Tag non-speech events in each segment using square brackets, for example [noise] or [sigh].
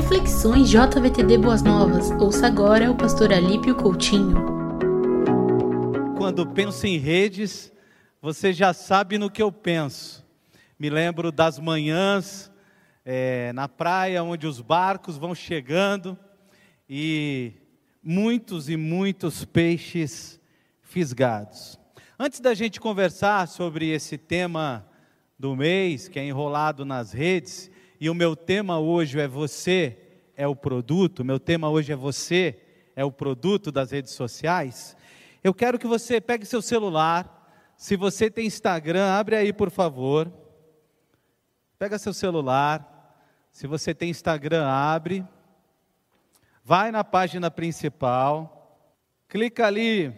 Reflexões JVTD Boas Novas. Ouça agora o pastor Alípio Coutinho. Quando penso em redes, você já sabe no que eu penso. Me lembro das manhãs é, na praia, onde os barcos vão chegando e muitos e muitos peixes fisgados. Antes da gente conversar sobre esse tema do mês, que é enrolado nas redes, e o meu tema hoje é você é o produto, meu tema hoje é você é o produto das redes sociais. Eu quero que você pegue seu celular, se você tem Instagram, abre aí por favor. Pega seu celular, se você tem Instagram, abre. Vai na página principal, clica ali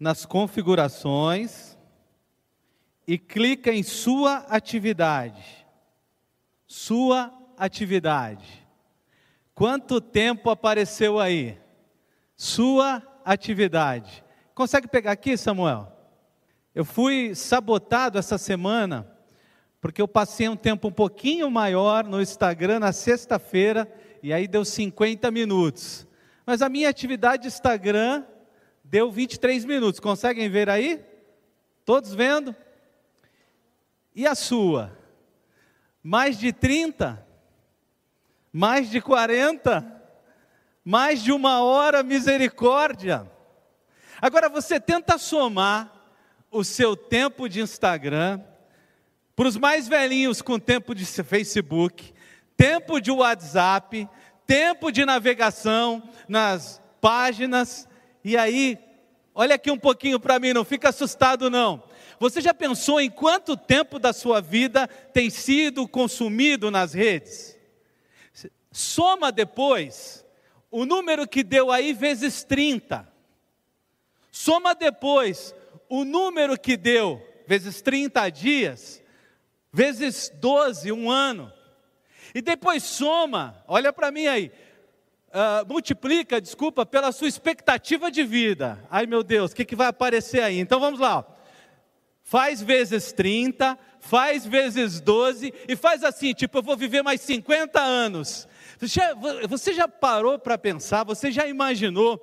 nas configurações e clica em sua atividade sua atividade. Quanto tempo apareceu aí? Sua atividade. Consegue pegar aqui, Samuel? Eu fui sabotado essa semana, porque eu passei um tempo um pouquinho maior no Instagram na sexta-feira, e aí deu 50 minutos. Mas a minha atividade Instagram deu 23 minutos. Conseguem ver aí? Todos vendo? E a sua? Mais de 30, mais de 40, mais de uma hora, misericórdia. Agora você tenta somar o seu tempo de Instagram, para os mais velhinhos com tempo de Facebook, tempo de WhatsApp, tempo de navegação nas páginas, e aí, olha aqui um pouquinho para mim, não fica assustado não. Você já pensou em quanto tempo da sua vida tem sido consumido nas redes? Soma depois o número que deu aí vezes 30. Soma depois o número que deu vezes 30 dias, vezes 12, um ano. E depois soma, olha para mim aí, uh, multiplica, desculpa, pela sua expectativa de vida. Ai meu Deus, o que, que vai aparecer aí? Então vamos lá. Faz vezes 30, faz vezes 12 e faz assim, tipo, eu vou viver mais 50 anos. Você já, você já parou para pensar, você já imaginou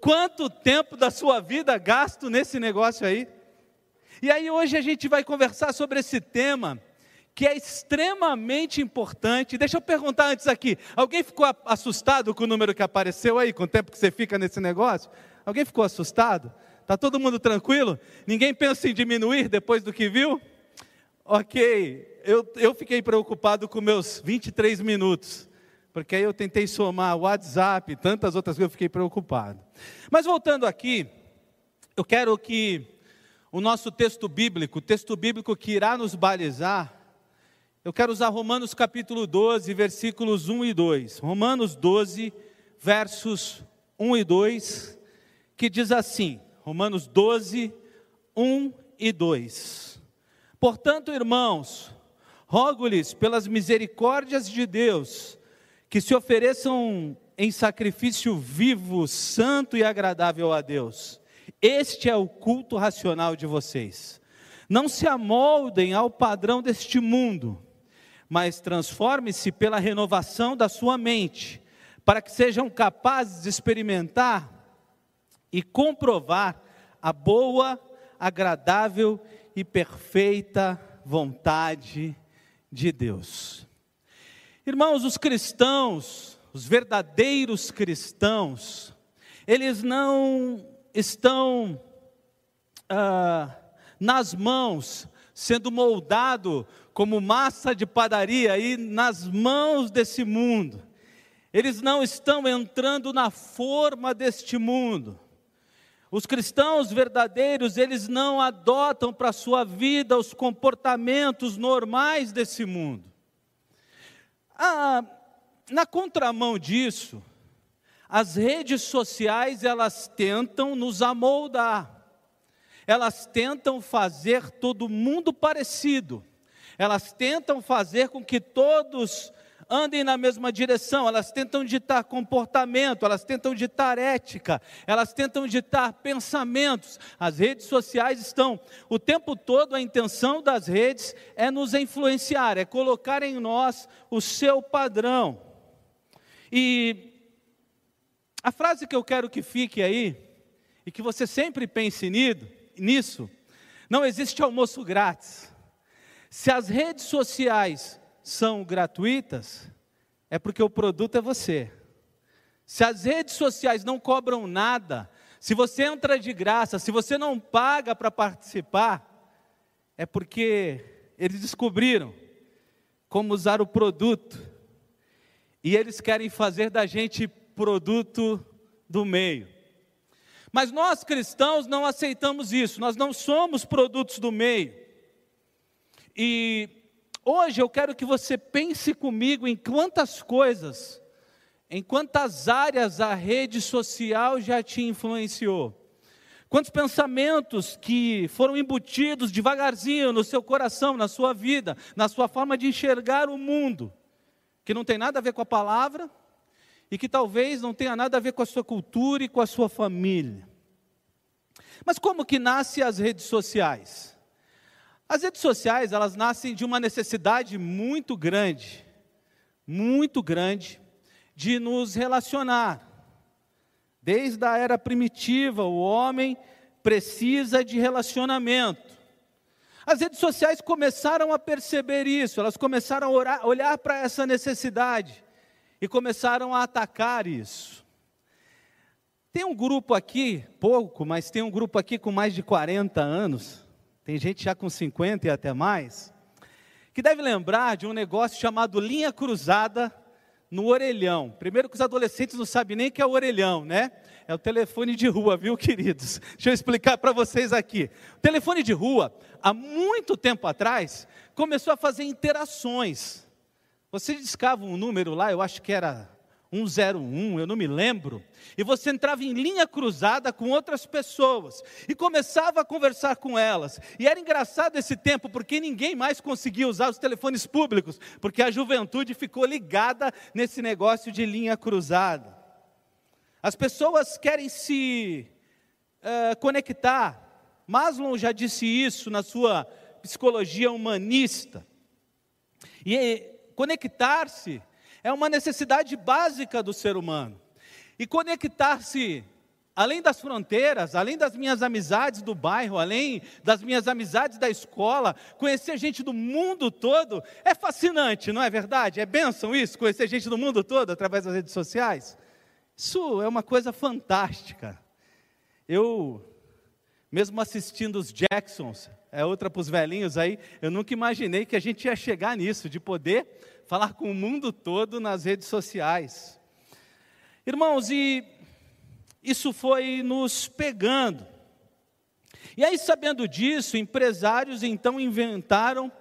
quanto tempo da sua vida gasto nesse negócio aí? E aí hoje a gente vai conversar sobre esse tema que é extremamente importante. Deixa eu perguntar antes aqui: alguém ficou assustado com o número que apareceu aí, com o tempo que você fica nesse negócio? Alguém ficou assustado? Está todo mundo tranquilo? Ninguém pensa em diminuir depois do que viu? Ok, eu, eu fiquei preocupado com meus 23 minutos, porque aí eu tentei somar WhatsApp, tantas outras coisas, eu fiquei preocupado. Mas voltando aqui, eu quero que o nosso texto bíblico, o texto bíblico que irá nos balizar, eu quero usar Romanos capítulo 12, versículos 1 e 2. Romanos 12, versos 1 e 2, que diz assim: Romanos 12, 1 e 2. Portanto, irmãos, rogo-lhes pelas misericórdias de Deus, que se ofereçam em sacrifício vivo, santo e agradável a Deus. Este é o culto racional de vocês. Não se amoldem ao padrão deste mundo, mas transforme-se pela renovação da sua mente, para que sejam capazes de experimentar e comprovar a boa, agradável e perfeita vontade de Deus. Irmãos, os cristãos, os verdadeiros cristãos, eles não estão ah, nas mãos, sendo moldado como massa de padaria aí nas mãos desse mundo. Eles não estão entrando na forma deste mundo. Os cristãos verdadeiros, eles não adotam para a sua vida os comportamentos normais desse mundo. Ah, na contramão disso, as redes sociais, elas tentam nos amoldar. Elas tentam fazer todo mundo parecido. Elas tentam fazer com que todos andem na mesma direção, elas tentam ditar comportamento, elas tentam ditar ética, elas tentam ditar pensamentos. As redes sociais estão o tempo todo, a intenção das redes é nos influenciar, é colocar em nós o seu padrão. E a frase que eu quero que fique aí, e que você sempre pense nisso, não existe almoço grátis. Se as redes sociais são gratuitas, é porque o produto é você. Se as redes sociais não cobram nada, se você entra de graça, se você não paga para participar, é porque eles descobriram como usar o produto e eles querem fazer da gente produto do meio. Mas nós cristãos não aceitamos isso, nós não somos produtos do meio. E hoje eu quero que você pense comigo em quantas coisas, em quantas áreas a rede social já te influenciou. Quantos pensamentos que foram embutidos devagarzinho no seu coração, na sua vida, na sua forma de enxergar o mundo, que não tem nada a ver com a palavra e que talvez não tenha nada a ver com a sua cultura e com a sua família. Mas como que nascem as redes sociais? As redes sociais, elas nascem de uma necessidade muito grande, muito grande, de nos relacionar. Desde a era primitiva, o homem precisa de relacionamento. As redes sociais começaram a perceber isso, elas começaram a orar, olhar para essa necessidade e começaram a atacar isso. Tem um grupo aqui, pouco, mas tem um grupo aqui com mais de 40 anos, tem gente já com 50 e até mais, que deve lembrar de um negócio chamado linha cruzada no orelhão. Primeiro que os adolescentes não sabem nem que é o orelhão, né? É o telefone de rua, viu, [laughs] queridos? Deixa eu explicar para vocês aqui. O telefone de rua, há muito tempo atrás, começou a fazer interações. Você discava um número lá, eu acho que era 101, eu não me lembro, e você entrava em linha cruzada com outras pessoas e começava a conversar com elas. E era engraçado esse tempo, porque ninguém mais conseguia usar os telefones públicos, porque a juventude ficou ligada nesse negócio de linha cruzada. As pessoas querem se uh, conectar. Maslow já disse isso na sua psicologia humanista. E conectar-se é uma necessidade básica do ser humano. E conectar-se além das fronteiras, além das minhas amizades do bairro, além das minhas amizades da escola, conhecer gente do mundo todo é fascinante, não é verdade? É bênção isso, conhecer gente do mundo todo através das redes sociais. Isso é uma coisa fantástica. Eu, mesmo assistindo os Jacksons, é outra para os velhinhos aí, eu nunca imaginei que a gente ia chegar nisso, de poder falar com o mundo todo nas redes sociais. Irmãos, e isso foi nos pegando. E aí, sabendo disso, empresários então inventaram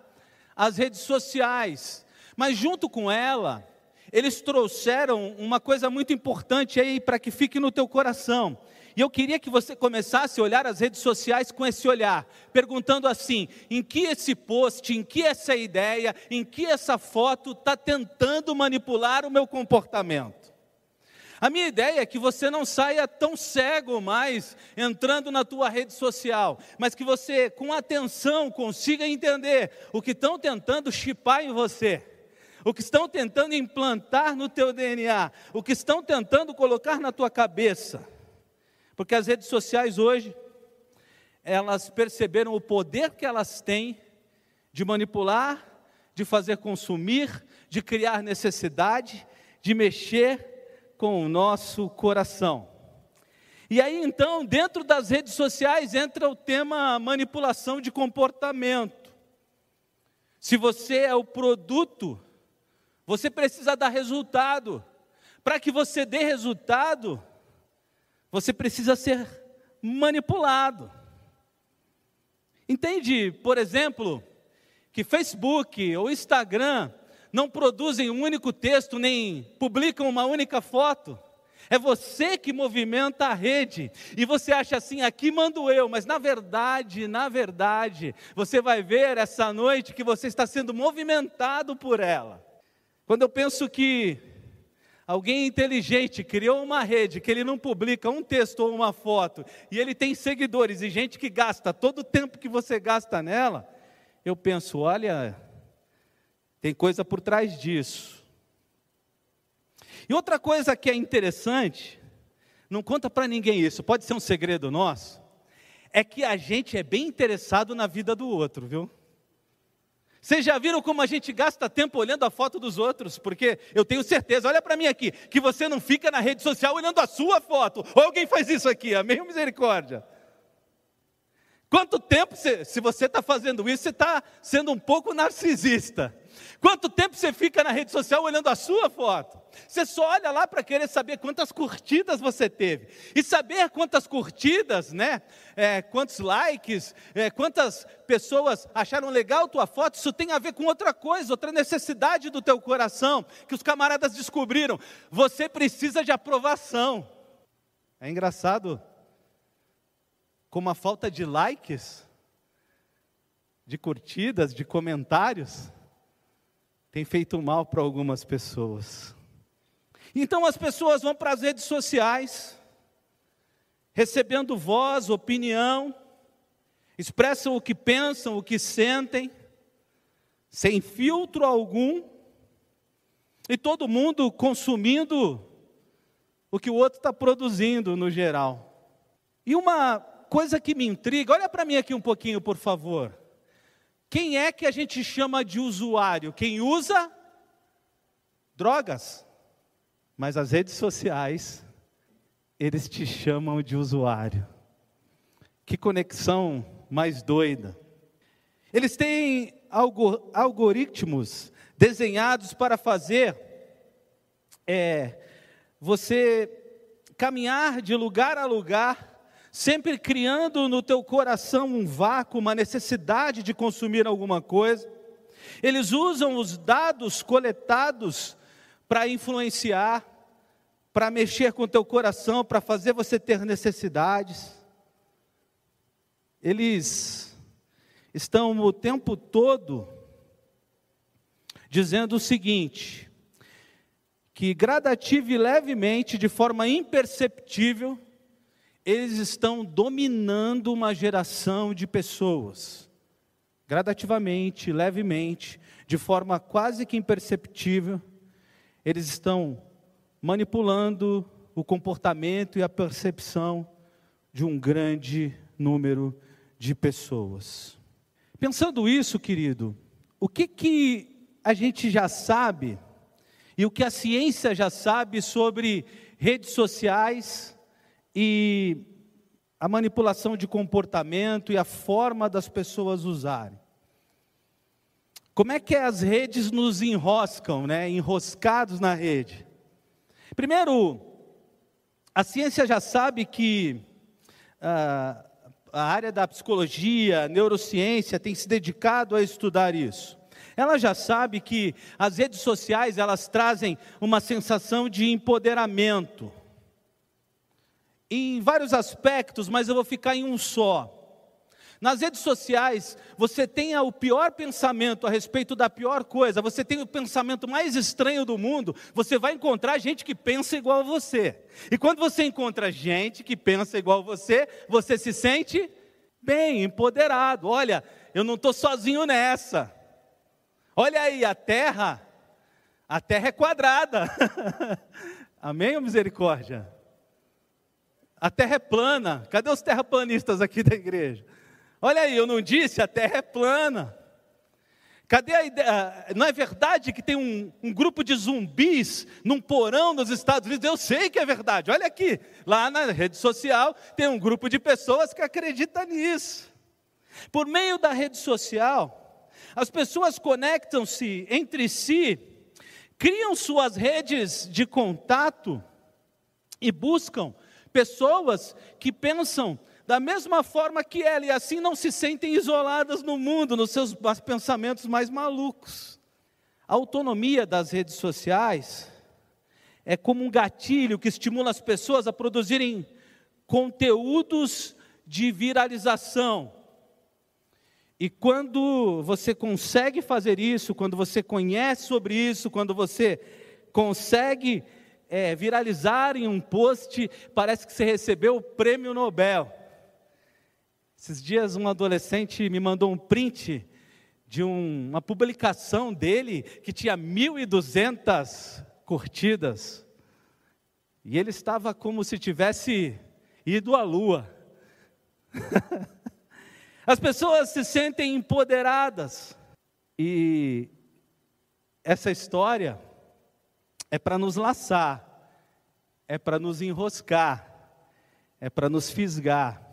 as redes sociais, mas junto com ela, eles trouxeram uma coisa muito importante aí para que fique no teu coração. E eu queria que você começasse a olhar as redes sociais com esse olhar, perguntando assim: em que esse post, em que essa ideia, em que essa foto está tentando manipular o meu comportamento? A minha ideia é que você não saia tão cego mais entrando na tua rede social, mas que você, com atenção, consiga entender o que estão tentando chipar em você, o que estão tentando implantar no teu DNA, o que estão tentando colocar na tua cabeça. Porque as redes sociais hoje, elas perceberam o poder que elas têm de manipular, de fazer consumir, de criar necessidade, de mexer com o nosso coração. E aí então, dentro das redes sociais entra o tema manipulação de comportamento. Se você é o produto, você precisa dar resultado. Para que você dê resultado, você precisa ser manipulado. Entende, por exemplo, que Facebook ou Instagram não produzem um único texto, nem publicam uma única foto. É você que movimenta a rede. E você acha assim, aqui mando eu, mas na verdade, na verdade, você vai ver essa noite que você está sendo movimentado por ela. Quando eu penso que Alguém inteligente criou uma rede que ele não publica um texto ou uma foto, e ele tem seguidores e gente que gasta todo o tempo que você gasta nela. Eu penso, olha, tem coisa por trás disso. E outra coisa que é interessante, não conta para ninguém isso, pode ser um segredo nosso, é que a gente é bem interessado na vida do outro, viu? Vocês já viram como a gente gasta tempo olhando a foto dos outros? Porque eu tenho certeza, olha para mim aqui, que você não fica na rede social olhando a sua foto. Ou alguém faz isso aqui, amém? Misericórdia. Quanto tempo, você, se você está fazendo isso, você está sendo um pouco narcisista. Quanto tempo você fica na rede social olhando a sua foto? Você só olha lá para querer saber quantas curtidas você teve. E saber quantas curtidas, né? É, quantos likes, é, quantas pessoas acharam legal tua foto, isso tem a ver com outra coisa, outra necessidade do teu coração, que os camaradas descobriram. Você precisa de aprovação. É engraçado como a falta de likes, de curtidas, de comentários, tem feito mal para algumas pessoas. Então as pessoas vão para as redes sociais, recebendo voz, opinião, expressam o que pensam, o que sentem, sem filtro algum, e todo mundo consumindo o que o outro está produzindo no geral. E uma coisa que me intriga, olha para mim aqui um pouquinho, por favor. Quem é que a gente chama de usuário? Quem usa drogas. Mas as redes sociais, eles te chamam de usuário. Que conexão mais doida. Eles têm algoritmos desenhados para fazer é, você caminhar de lugar a lugar sempre criando no teu coração um vácuo, uma necessidade de consumir alguma coisa. Eles usam os dados coletados para influenciar, para mexer com o teu coração, para fazer você ter necessidades. Eles estão o tempo todo dizendo o seguinte: que gradativa e levemente, de forma imperceptível, eles estão dominando uma geração de pessoas, gradativamente, levemente, de forma quase que imperceptível, eles estão manipulando o comportamento e a percepção de um grande número de pessoas. Pensando isso, querido, o que que a gente já sabe e o que a ciência já sabe sobre redes sociais, e a manipulação de comportamento e a forma das pessoas usarem. Como é que as redes nos enroscam, né? enroscados na rede? Primeiro, a ciência já sabe que ah, a área da psicologia, neurociência tem se dedicado a estudar isso. Ela já sabe que as redes sociais elas trazem uma sensação de empoderamento em vários aspectos, mas eu vou ficar em um só. Nas redes sociais, você tem o pior pensamento a respeito da pior coisa, você tem o pensamento mais estranho do mundo, você vai encontrar gente que pensa igual a você. E quando você encontra gente que pensa igual a você, você se sente bem, empoderado. Olha, eu não estou sozinho nessa. Olha aí, a terra, a terra é quadrada. [laughs] Amém ou misericórdia? A terra é plana. Cadê os terraplanistas aqui da igreja? Olha aí, eu não disse, a terra é plana. Cadê a ideia? Não é verdade que tem um, um, grupo de zumbis num porão nos Estados Unidos? Eu sei que é verdade. Olha aqui, lá na rede social tem um grupo de pessoas que acredita nisso. Por meio da rede social, as pessoas conectam-se entre si, criam suas redes de contato e buscam pessoas que pensam da mesma forma que ela e assim não se sentem isoladas no mundo, nos seus pensamentos mais malucos. A autonomia das redes sociais é como um gatilho que estimula as pessoas a produzirem conteúdos de viralização. E quando você consegue fazer isso, quando você conhece sobre isso, quando você consegue é, viralizar em um post, parece que você recebeu o prêmio Nobel. Esses dias um adolescente me mandou um print de um, uma publicação dele que tinha 1.200 curtidas. E ele estava como se tivesse ido à lua. [laughs] As pessoas se sentem empoderadas. E essa história é para nos laçar, é para nos enroscar, é para nos fisgar.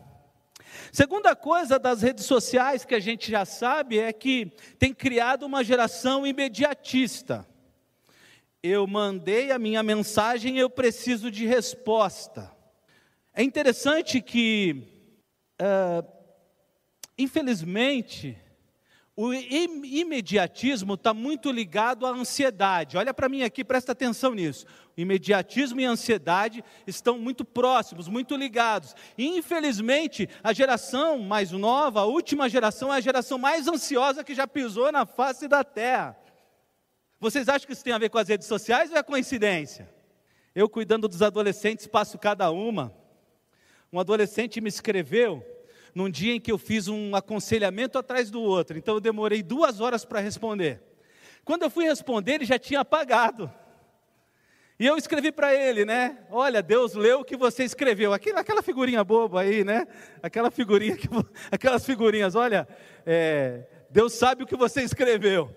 Segunda coisa das redes sociais que a gente já sabe é que tem criado uma geração imediatista. Eu mandei a minha mensagem, eu preciso de resposta. É interessante que, uh, infelizmente, o imediatismo está muito ligado à ansiedade. Olha para mim aqui, presta atenção nisso. O imediatismo e a ansiedade estão muito próximos, muito ligados. Infelizmente, a geração mais nova, a última geração, é a geração mais ansiosa que já pisou na face da terra. Vocês acham que isso tem a ver com as redes sociais ou é coincidência? Eu, cuidando dos adolescentes, passo cada uma. Um adolescente me escreveu num dia em que eu fiz um aconselhamento atrás do outro, então eu demorei duas horas para responder. Quando eu fui responder, ele já tinha apagado. E eu escrevi para ele, né? Olha, Deus leu o que você escreveu. Aquela, aquela figurinha boba aí, né? Aquela figurinha, que, [laughs] aquelas figurinhas. Olha, é, Deus sabe o que você escreveu.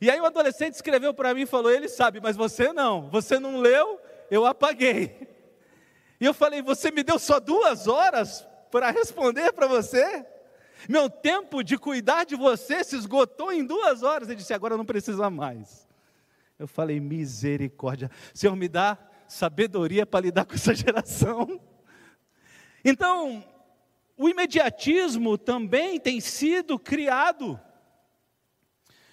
E aí o adolescente escreveu para mim e falou: Ele sabe, mas você não. Você não leu, eu apaguei. E eu falei: Você me deu só duas horas para responder para você? Meu tempo de cuidar de você se esgotou em duas horas. Ele disse: agora não precisa mais. Eu falei: misericórdia, Senhor, me dá sabedoria para lidar com essa geração. Então, o imediatismo também tem sido criado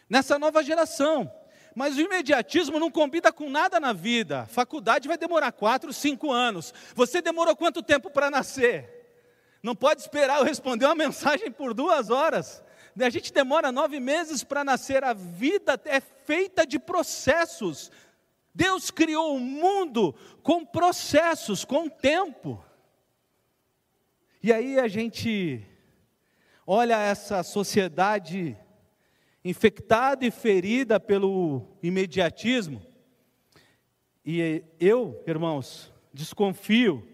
nessa nova geração. Mas o imediatismo não combina com nada na vida. Faculdade vai demorar quatro, cinco anos. Você demorou quanto tempo para nascer? Não pode esperar eu responder uma [laughs] mensagem por duas horas. A gente demora nove meses para nascer. A vida é feita de processos. Deus criou o mundo com processos, com tempo. E aí a gente olha essa sociedade infectada e ferida pelo imediatismo. E eu, irmãos, desconfio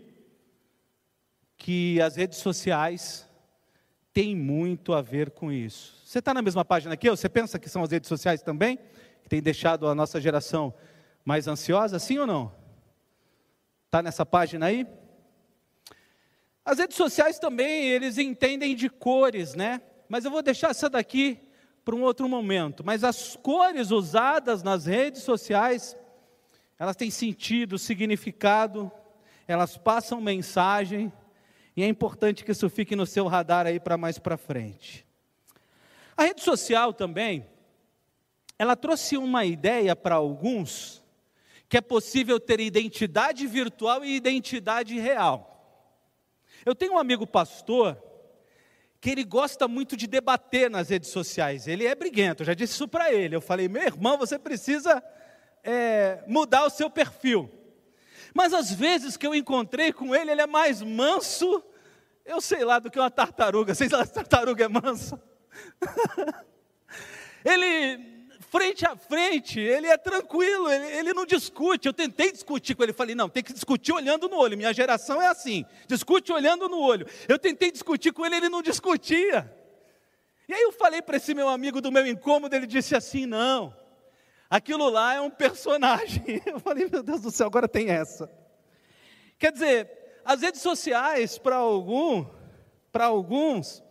que as redes sociais têm muito a ver com isso. Você está na mesma página que eu? Você pensa que são as redes sociais também que têm deixado a nossa geração mais ansiosa, sim ou não? Está nessa página aí? As redes sociais também, eles entendem de cores, né? Mas eu vou deixar essa daqui para um outro momento. Mas as cores usadas nas redes sociais, elas têm sentido, significado, elas passam mensagem, e é importante que isso fique no seu radar aí para mais para frente. A rede social também, ela trouxe uma ideia para alguns que é possível ter identidade virtual e identidade real. Eu tenho um amigo pastor que ele gosta muito de debater nas redes sociais. Ele é briguento, eu já disse isso para ele. Eu falei, meu irmão, você precisa é, mudar o seu perfil. Mas às vezes que eu encontrei com ele, ele é mais manso eu sei lá do que uma tartaruga. Vocês lá, tartaruga é mansa? [laughs] ele, frente a frente, ele é tranquilo, ele, ele, não discute. Eu tentei discutir com ele, falei, não, tem que discutir olhando no olho. Minha geração é assim, discute olhando no olho. Eu tentei discutir com ele, ele não discutia. E aí eu falei para esse meu amigo do meu incômodo, ele disse assim: não, aquilo lá é um personagem. [laughs] Eu falei, meu Deus do céu, agora tem essa. Quer dizer, as redes sociais, para algum, para alguns,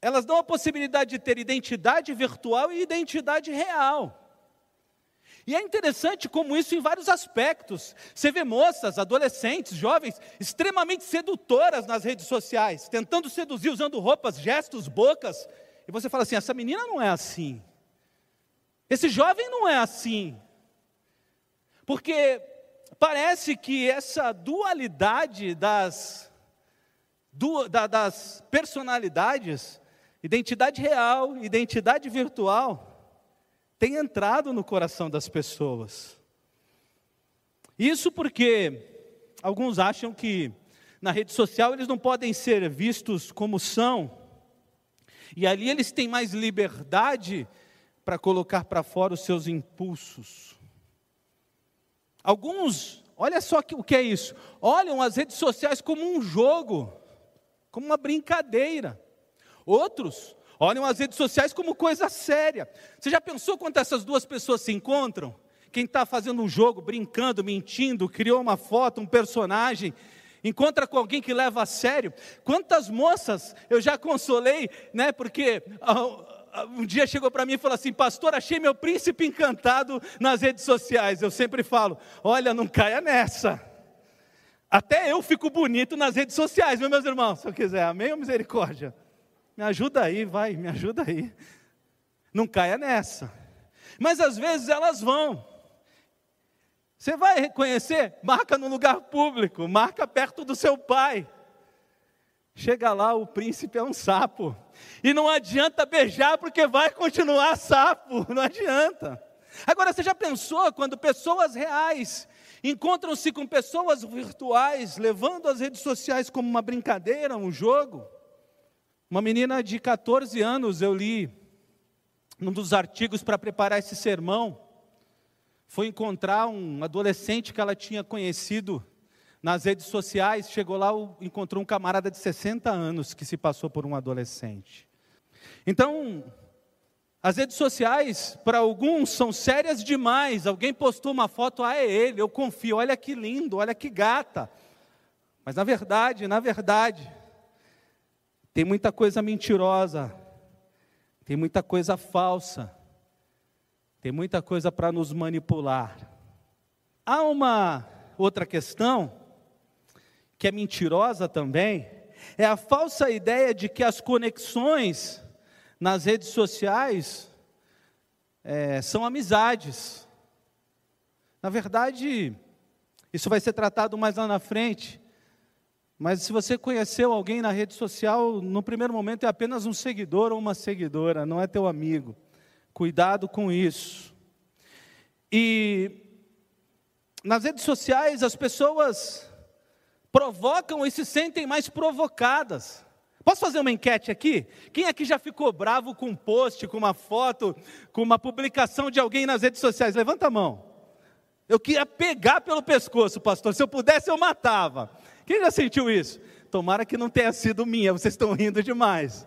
elas dão a possibilidade de ter identidade virtual e identidade real. E é interessante como isso em vários aspectos. Você vê moças, adolescentes, jovens, extremamente sedutoras nas redes sociais, tentando seduzir, usando roupas, gestos, bocas. E você fala assim: essa menina não é assim. Esse jovem não é assim. Porque parece que essa dualidade das, du, da, das personalidades, identidade real, identidade virtual, tem entrado no coração das pessoas. Isso porque alguns acham que na rede social eles não podem ser vistos como são, e ali eles têm mais liberdade para colocar para fora os seus impulsos. Alguns olha só o que é isso. Olham as redes sociais como um jogo, como uma brincadeira. Outros olham as redes sociais como coisa séria. Você já pensou quando essas duas pessoas se encontram? Quem está fazendo um jogo, brincando, mentindo, criou uma foto, um personagem, encontra com alguém que leva a sério. Quantas moças eu já consolei, né? Porque ah, um dia chegou para mim e falou assim: Pastor, achei meu príncipe encantado nas redes sociais. Eu sempre falo: Olha, não caia nessa. Até eu fico bonito nas redes sociais, meus irmãos. Se eu quiser, amém ou misericórdia? Me ajuda aí, vai, me ajuda aí. Não caia nessa. Mas às vezes elas vão. Você vai reconhecer? Marca no lugar público, marca perto do seu pai. Chega lá, o príncipe é um sapo. E não adianta beijar, porque vai continuar sapo. [laughs] Não adianta. Agora, você já pensou quando pessoas reais encontram-se com pessoas virtuais, levando as redes sociais como uma brincadeira, um jogo? Uma menina de 14 anos, eu li num dos artigos para preparar esse sermão, foi encontrar um adolescente que ela tinha conhecido nas redes sociais, chegou lá, encontrou um camarada de 60 anos que se passou por um adolescente. Então, as redes sociais, para alguns, são sérias demais. Alguém postou uma foto, ah, é ele, eu confio, olha que lindo, olha que gata. Mas na verdade, na verdade, tem muita coisa mentirosa, tem muita coisa falsa, tem muita coisa para nos manipular. Há uma outra questão que é mentirosa também, é a falsa ideia de que as conexões nas redes sociais é, são amizades. Na verdade, isso vai ser tratado mais lá na frente. Mas se você conheceu alguém na rede social, no primeiro momento é apenas um seguidor ou uma seguidora, não é teu amigo. Cuidado com isso. E nas redes sociais as pessoas provocam e se sentem mais provocadas. Posso fazer uma enquete aqui? Quem aqui já ficou bravo com um post, com uma foto, com uma publicação de alguém nas redes sociais? Levanta a mão. Eu queria pegar pelo pescoço, pastor. Se eu pudesse, eu matava. Quem já sentiu isso? Tomara que não tenha sido minha, vocês estão rindo demais.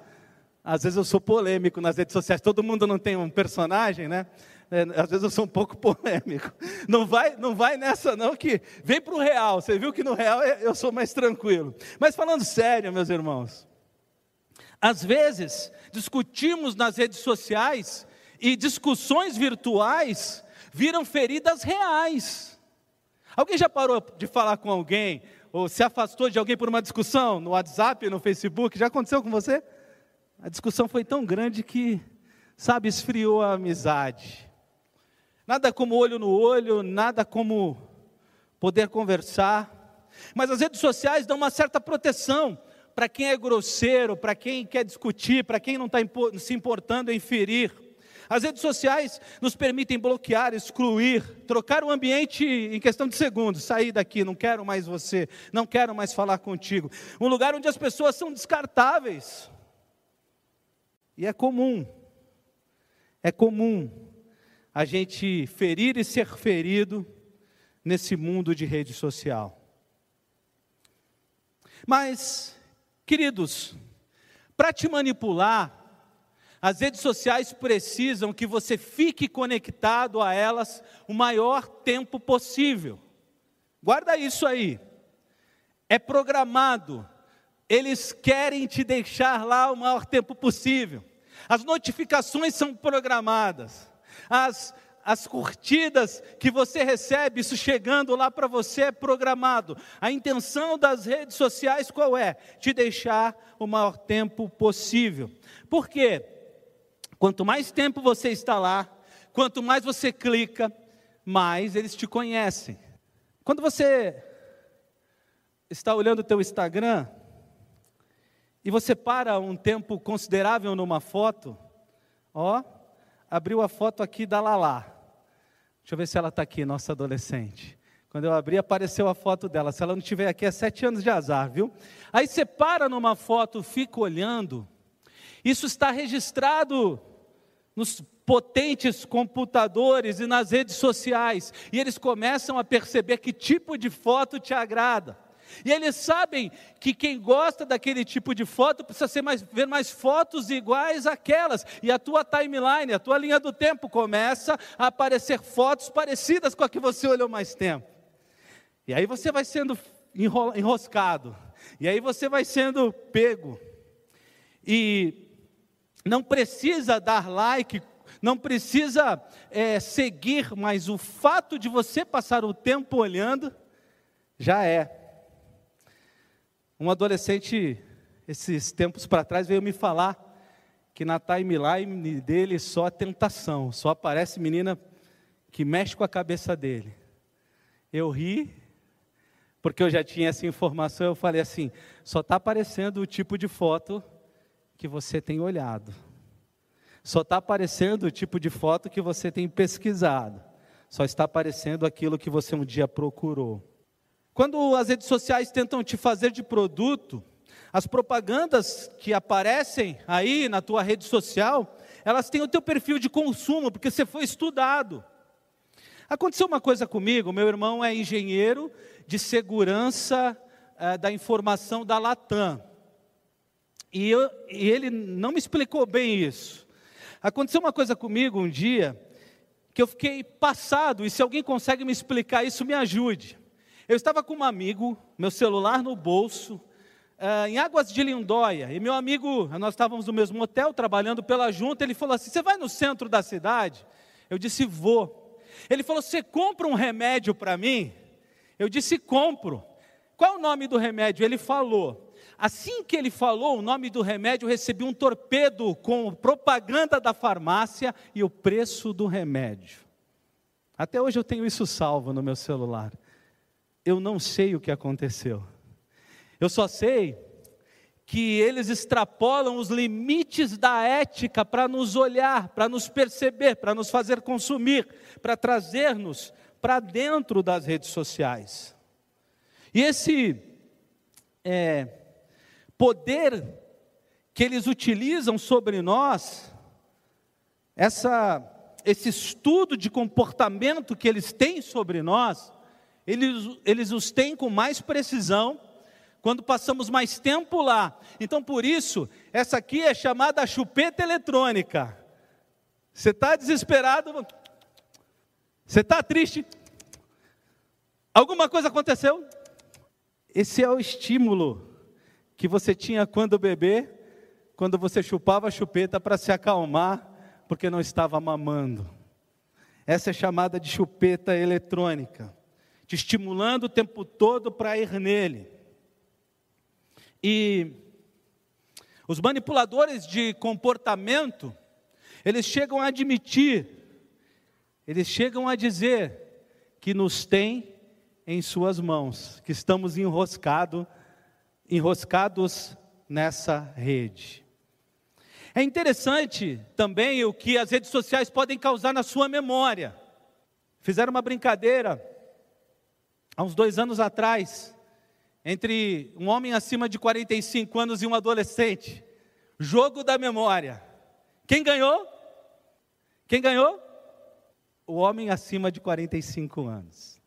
Às vezes eu sou polêmico nas redes sociais, todo mundo não tem um personagem, né? É, às vezes eu sou um pouco polêmico. Não vai, não vai nessa não que vem para o real. Você viu que no real é, eu sou mais tranquilo. Mas falando sério, meus irmãos, às vezes discutimos nas redes sociais e discussões virtuais viram feridas reais. Alguém já parou de falar com alguém ou se afastou de alguém por uma discussão no WhatsApp, no Facebook? Já aconteceu com você? A discussão foi tão grande que, sabe, esfriou a amizade. Nada como olho no olho, nada como poder conversar. Mas as redes sociais dão uma certa proteção para quem é grosseiro, para quem quer discutir, para quem não está se importando em ferir. As redes sociais nos permitem bloquear, excluir, trocar o ambiente em questão de segundos, sair daqui, não quero mais você, não quero mais falar contigo. Um lugar onde as pessoas são descartáveis. E é comum, é comum a gente ferir e ser ferido nesse mundo de rede social. Mas, queridos, para te manipular, as redes sociais precisam que você fique conectado a elas o maior tempo possível. Guarda isso aí. É programado. Eles querem te deixar lá o maior tempo possível. As notificações são programadas as, as curtidas que você recebe, isso chegando lá para você é programado. A intenção das redes sociais qual é? Te deixar o maior tempo possível. Por quê? Quanto mais tempo você está lá, quanto mais você clica, mais eles te conhecem. Quando você está olhando o teu Instagram e você para um tempo considerável numa foto, ó, abriu a foto aqui da Lala. Deixa eu ver se ela está aqui, nossa adolescente. Quando eu abri, apareceu a foto dela. Se ela não estiver aqui, é sete anos de azar, viu? Aí você para numa foto, fica olhando. Isso está registrado nos potentes computadores e nas redes sociais, e eles começam a perceber que tipo de foto te agrada. E eles sabem que quem gosta daquele tipo de foto precisa ser mais, ver mais fotos iguais àquelas. E a tua timeline, a tua linha do tempo começa a aparecer fotos parecidas com a que você olhou mais tempo. E aí você vai sendo enroscado. E aí você vai sendo pego. E não precisa dar like, não precisa é, seguir, mas o fato de você passar o tempo olhando já é. Um adolescente, esses tempos para trás, veio me falar que na timeline dele só tentação, só aparece menina que mexe com a cabeça dele. Eu ri, porque eu já tinha essa informação, eu falei assim: só está aparecendo o tipo de foto que você tem olhado, só está aparecendo o tipo de foto que você tem pesquisado, só está aparecendo aquilo que você um dia procurou. Quando as redes sociais tentam te fazer de produto, as propagandas que aparecem aí na tua rede social, elas têm o teu perfil de consumo, porque você foi estudado. Aconteceu uma coisa comigo, meu irmão é engenheiro de segurança é, da informação da Latam. E, eu, e ele não me explicou bem isso. Aconteceu uma coisa comigo um dia que eu fiquei passado, e se alguém consegue me explicar isso, me ajude. Eu estava com um amigo, meu celular no bolso, uh, em Águas de Lindóia, e meu amigo, nós estávamos no mesmo hotel, trabalhando pela junta, ele falou assim: Você vai no centro da cidade? Eu disse: Vou. Ele falou: Você compra um remédio para mim? Eu disse: Compro. Qual é o nome do remédio? Ele falou. Assim que ele falou o nome do remédio, eu recebi um torpedo com propaganda da farmácia e o preço do remédio. Até hoje eu tenho isso salvo no meu celular eu não sei o que aconteceu. Eu só sei que eles extrapolam os limites da ética para nos olhar, para nos perceber, para nos fazer consumir, para trazer-nos para dentro das redes sociais. E esse é, poder que eles utilizam sobre nós, essa, esse estudo de comportamento que eles têm sobre nós, eles, eles os têm com mais precisão quando passamos mais tempo lá. Então, por isso, essa aqui é chamada chupeta eletrônica. Você está desesperado? Você está triste? Alguma coisa aconteceu? Esse é o estímulo que você tinha quando bebê, quando você chupava a chupeta para se acalmar, porque não estava mamando. Essa é chamada de chupeta eletrônica te estimulando o tempo todo para ir nele. E os manipuladores de comportamento, eles chegam a admitir, eles chegam a dizer que nos tem em suas mãos, que estamos enroscado, enroscados nessa rede. É interessante também o que as redes sociais podem causar na sua memória. Fizeram uma brincadeira há uns dois anos atrás, entre um homem acima de 45 anos e um adolescente. Jogo da memória. Quem ganhou? Quem ganhou? O homem acima de 45 anos.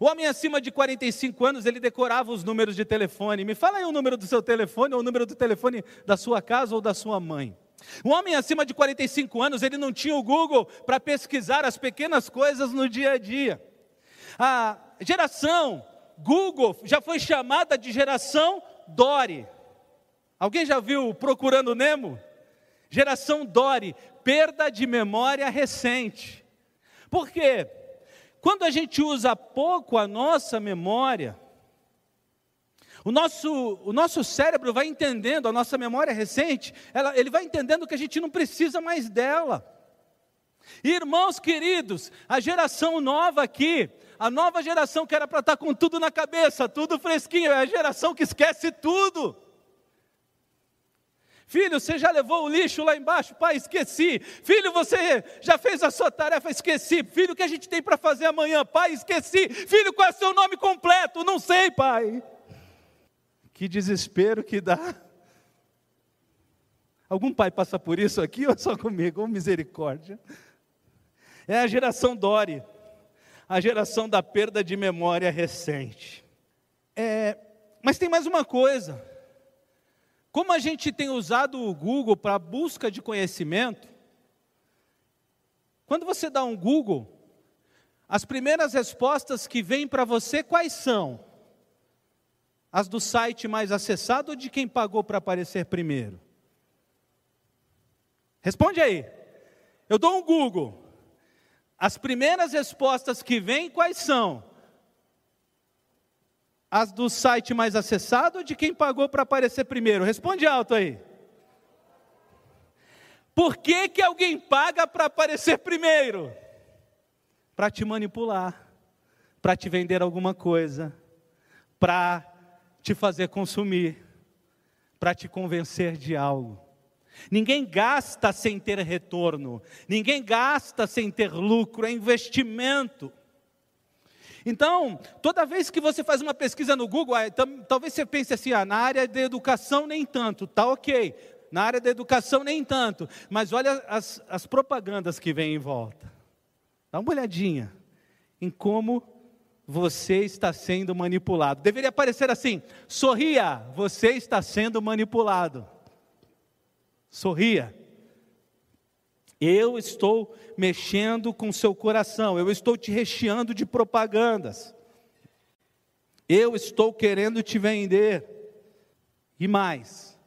O homem acima de 45 anos, ele decorava os números de telefone. Me fala aí o número do seu telefone, ou o número do telefone da sua casa ou da sua mãe. O homem acima de 45 anos, ele não tinha o Google para pesquisar as pequenas coisas no dia a dia. A geração Google já foi chamada de geração Dory. Alguém já viu Procurando Nemo? Geração Dory, perda de memória recente. Por quê? Quando a gente usa pouco a nossa memória, o nosso, o nosso cérebro vai entendendo, a nossa memória recente, ela, ele vai entendendo que a gente não precisa mais dela. Irmãos queridos, a geração nova aqui, a nova geração que era para estar tá com tudo na cabeça, tudo fresquinho, é a geração que esquece tudo. Filho, você já levou o lixo lá embaixo? Pai, esqueci. Filho, você já fez a sua tarefa? Esqueci. Filho, o que a gente tem para fazer amanhã? Pai, esqueci. Filho, qual é o seu nome completo? Não sei, pai. Que desespero que dá. Algum pai passa por isso aqui ou só comigo? Oh, misericórdia. É a geração Dori, a geração da perda de memória recente. É, mas tem mais uma coisa. Como a gente tem usado o Google para busca de conhecimento, quando você dá um Google, as primeiras respostas que vêm para você quais são? As do site mais acessado ou de quem pagou para aparecer primeiro? Responde aí. Eu dou um Google. As primeiras respostas que vêm, quais são? As do site mais acessado ou de quem pagou para aparecer primeiro? Responde alto aí. Por que, que alguém paga para aparecer primeiro? Para te manipular, para te vender alguma coisa, para te fazer consumir, para te convencer de algo. Ninguém gasta sem ter retorno, ninguém gasta sem ter lucro, é investimento. Então, toda vez que você faz uma pesquisa no Google, talvez você pense assim, ah, na área de educação nem tanto, tá ok. Na área da educação nem tanto, mas olha as, as propagandas que vêm em volta. Dá uma olhadinha em como você está sendo manipulado. Deveria aparecer assim: sorria, você está sendo manipulado. Sorria. Eu estou mexendo com seu coração, eu estou te recheando de propagandas. Eu estou querendo te vender. E mais,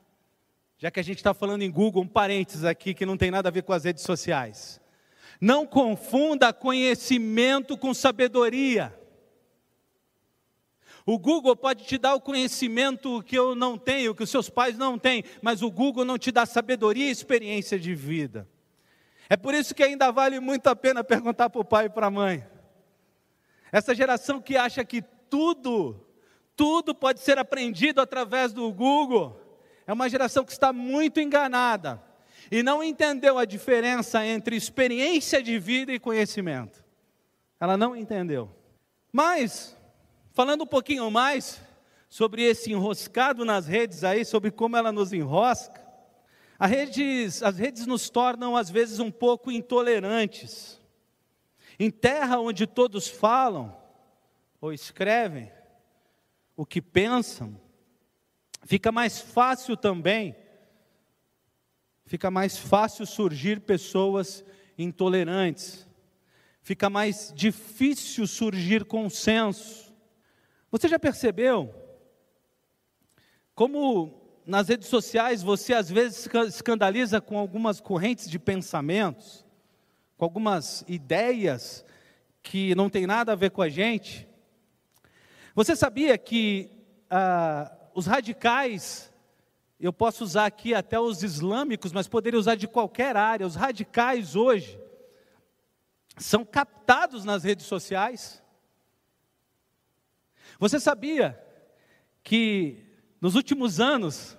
já que a gente está falando em Google, um parênteses aqui que não tem nada a ver com as redes sociais. Não confunda conhecimento com sabedoria. O Google pode te dar o conhecimento que eu não tenho, que os seus pais não têm, mas o Google não te dá sabedoria e experiência de vida. É por isso que ainda vale muito a pena perguntar para o pai e para a mãe. Essa geração que acha que tudo, tudo pode ser aprendido através do Google, é uma geração que está muito enganada e não entendeu a diferença entre experiência de vida e conhecimento. Ela não entendeu. Mas Falando um pouquinho mais sobre esse enroscado nas redes aí, sobre como ela nos enrosca, redes, as redes nos tornam às vezes um pouco intolerantes. Em terra onde todos falam ou escrevem o que pensam, fica mais fácil também, fica mais fácil surgir pessoas intolerantes, fica mais difícil surgir consenso. Você já percebeu como nas redes sociais você às vezes escandaliza com algumas correntes de pensamentos, com algumas ideias que não tem nada a ver com a gente? Você sabia que ah, os radicais, eu posso usar aqui até os islâmicos, mas poderia usar de qualquer área, os radicais hoje são captados nas redes sociais? Você sabia que nos últimos anos,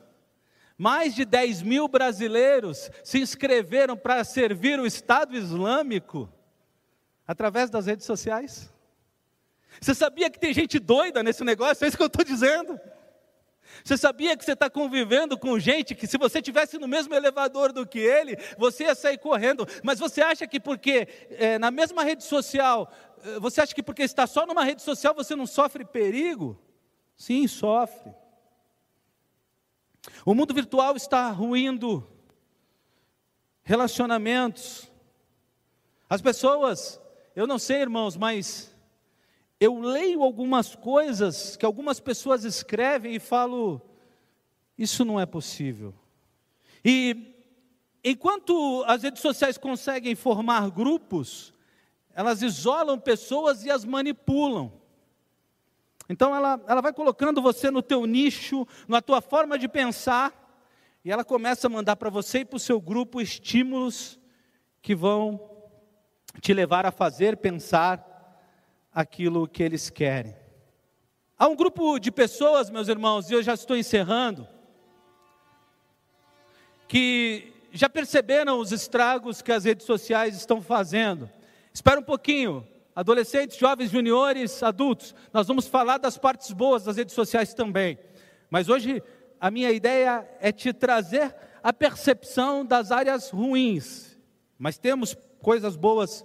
mais de 10 mil brasileiros se inscreveram para servir o Estado Islâmico através das redes sociais? Você sabia que tem gente doida nesse negócio? É isso que eu estou dizendo. Você sabia que você está convivendo com gente que, se você tivesse no mesmo elevador do que ele, você ia sair correndo, mas você acha que porque é, na mesma rede social você acha que porque está só numa rede social você não sofre perigo? Sim, sofre. O mundo virtual está ruindo relacionamentos. As pessoas, eu não sei, irmãos, mas eu leio algumas coisas que algumas pessoas escrevem e falo, isso não é possível. E enquanto as redes sociais conseguem formar grupos, elas isolam pessoas e as manipulam. Então ela, ela vai colocando você no teu nicho, na tua forma de pensar, e ela começa a mandar para você e para o seu grupo estímulos que vão te levar a fazer, pensar aquilo que eles querem. Há um grupo de pessoas, meus irmãos, e eu já estou encerrando, que já perceberam os estragos que as redes sociais estão fazendo Espera um pouquinho. Adolescentes, jovens, juniores, adultos, nós vamos falar das partes boas das redes sociais também. Mas hoje a minha ideia é te trazer a percepção das áreas ruins, mas temos coisas boas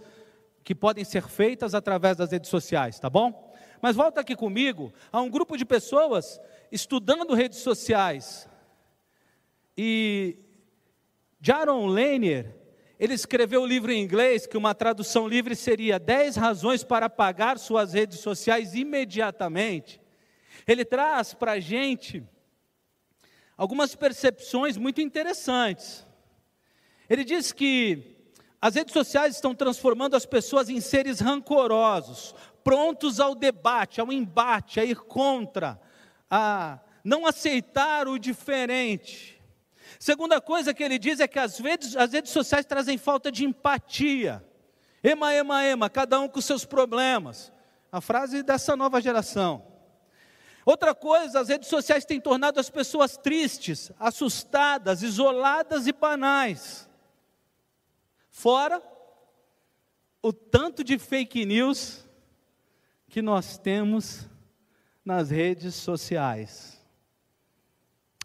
que podem ser feitas através das redes sociais, tá bom? Mas volta aqui comigo, há um grupo de pessoas estudando redes sociais. E Jaron Lanier, ele escreveu um livro em inglês que uma tradução livre seria 10 razões para apagar suas redes sociais imediatamente. Ele traz para a gente algumas percepções muito interessantes. Ele diz que as redes sociais estão transformando as pessoas em seres rancorosos, prontos ao debate, ao embate, a ir contra, a não aceitar o diferente. Segunda coisa que ele diz é que as redes, as redes sociais trazem falta de empatia. Ema, ema, ema, cada um com seus problemas. A frase dessa nova geração. Outra coisa, as redes sociais têm tornado as pessoas tristes, assustadas, isoladas e banais. Fora o tanto de fake news que nós temos nas redes sociais.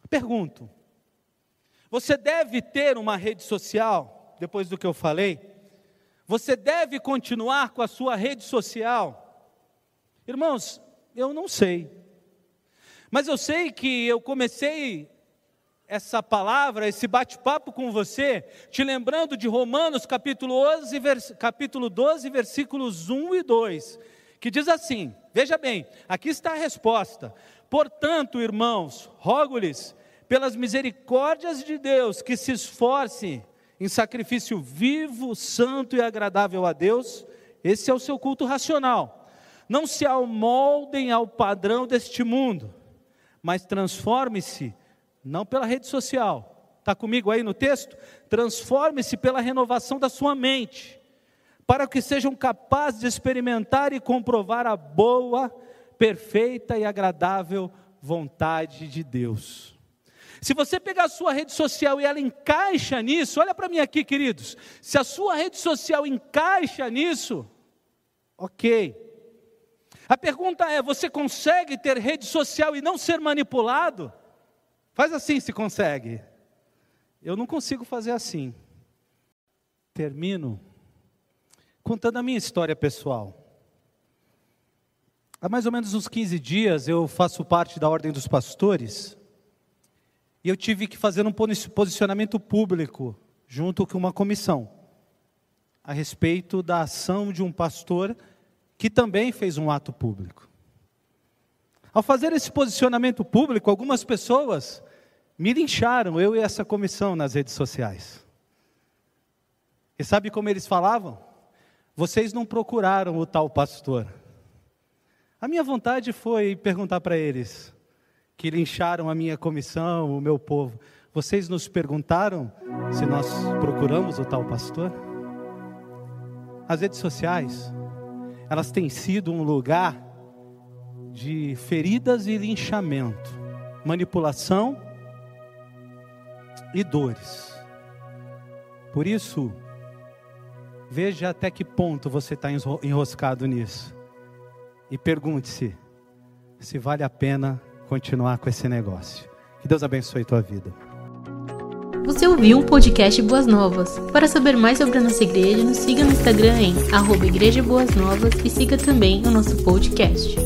Pergunto: você deve ter uma rede social, depois do que eu falei? Você deve continuar com a sua rede social? Irmãos, eu não sei. Mas eu sei que eu comecei essa palavra, esse bate-papo com você, te lembrando de Romanos capítulo 12, vers, capítulo 12, versículos 1 e 2, que diz assim: veja bem, aqui está a resposta. Portanto, irmãos, rogo-lhes, pelas misericórdias de Deus, que se esforcem em sacrifício vivo, santo e agradável a Deus, esse é o seu culto racional. Não se amoldem ao padrão deste mundo mas transforme-se, não pela rede social, está comigo aí no texto? Transforme-se pela renovação da sua mente, para que sejam capazes de experimentar e comprovar a boa, perfeita e agradável vontade de Deus. Se você pegar a sua rede social e ela encaixa nisso, olha para mim aqui, queridos. Se a sua rede social encaixa nisso, ok. A pergunta é: você consegue ter rede social e não ser manipulado? Faz assim se consegue. Eu não consigo fazer assim. Termino contando a minha história pessoal. Há mais ou menos uns 15 dias eu faço parte da Ordem dos Pastores e eu tive que fazer um posicionamento público junto com uma comissão a respeito da ação de um pastor que também fez um ato público. Ao fazer esse posicionamento público, algumas pessoas me lincharam, eu e essa comissão, nas redes sociais. E sabe como eles falavam? Vocês não procuraram o tal pastor. A minha vontade foi perguntar para eles, que lincharam a minha comissão, o meu povo: vocês nos perguntaram se nós procuramos o tal pastor? As redes sociais elas têm sido um lugar de feridas e linchamento, manipulação e dores. Por isso, veja até que ponto você está enroscado nisso. E pergunte-se se vale a pena continuar com esse negócio. Que Deus abençoe a tua vida. Você ouviu o podcast Boas Novas. Para saber mais sobre a nossa igreja, nos siga no Instagram em arroba Igreja Boas Novas e siga também o nosso podcast.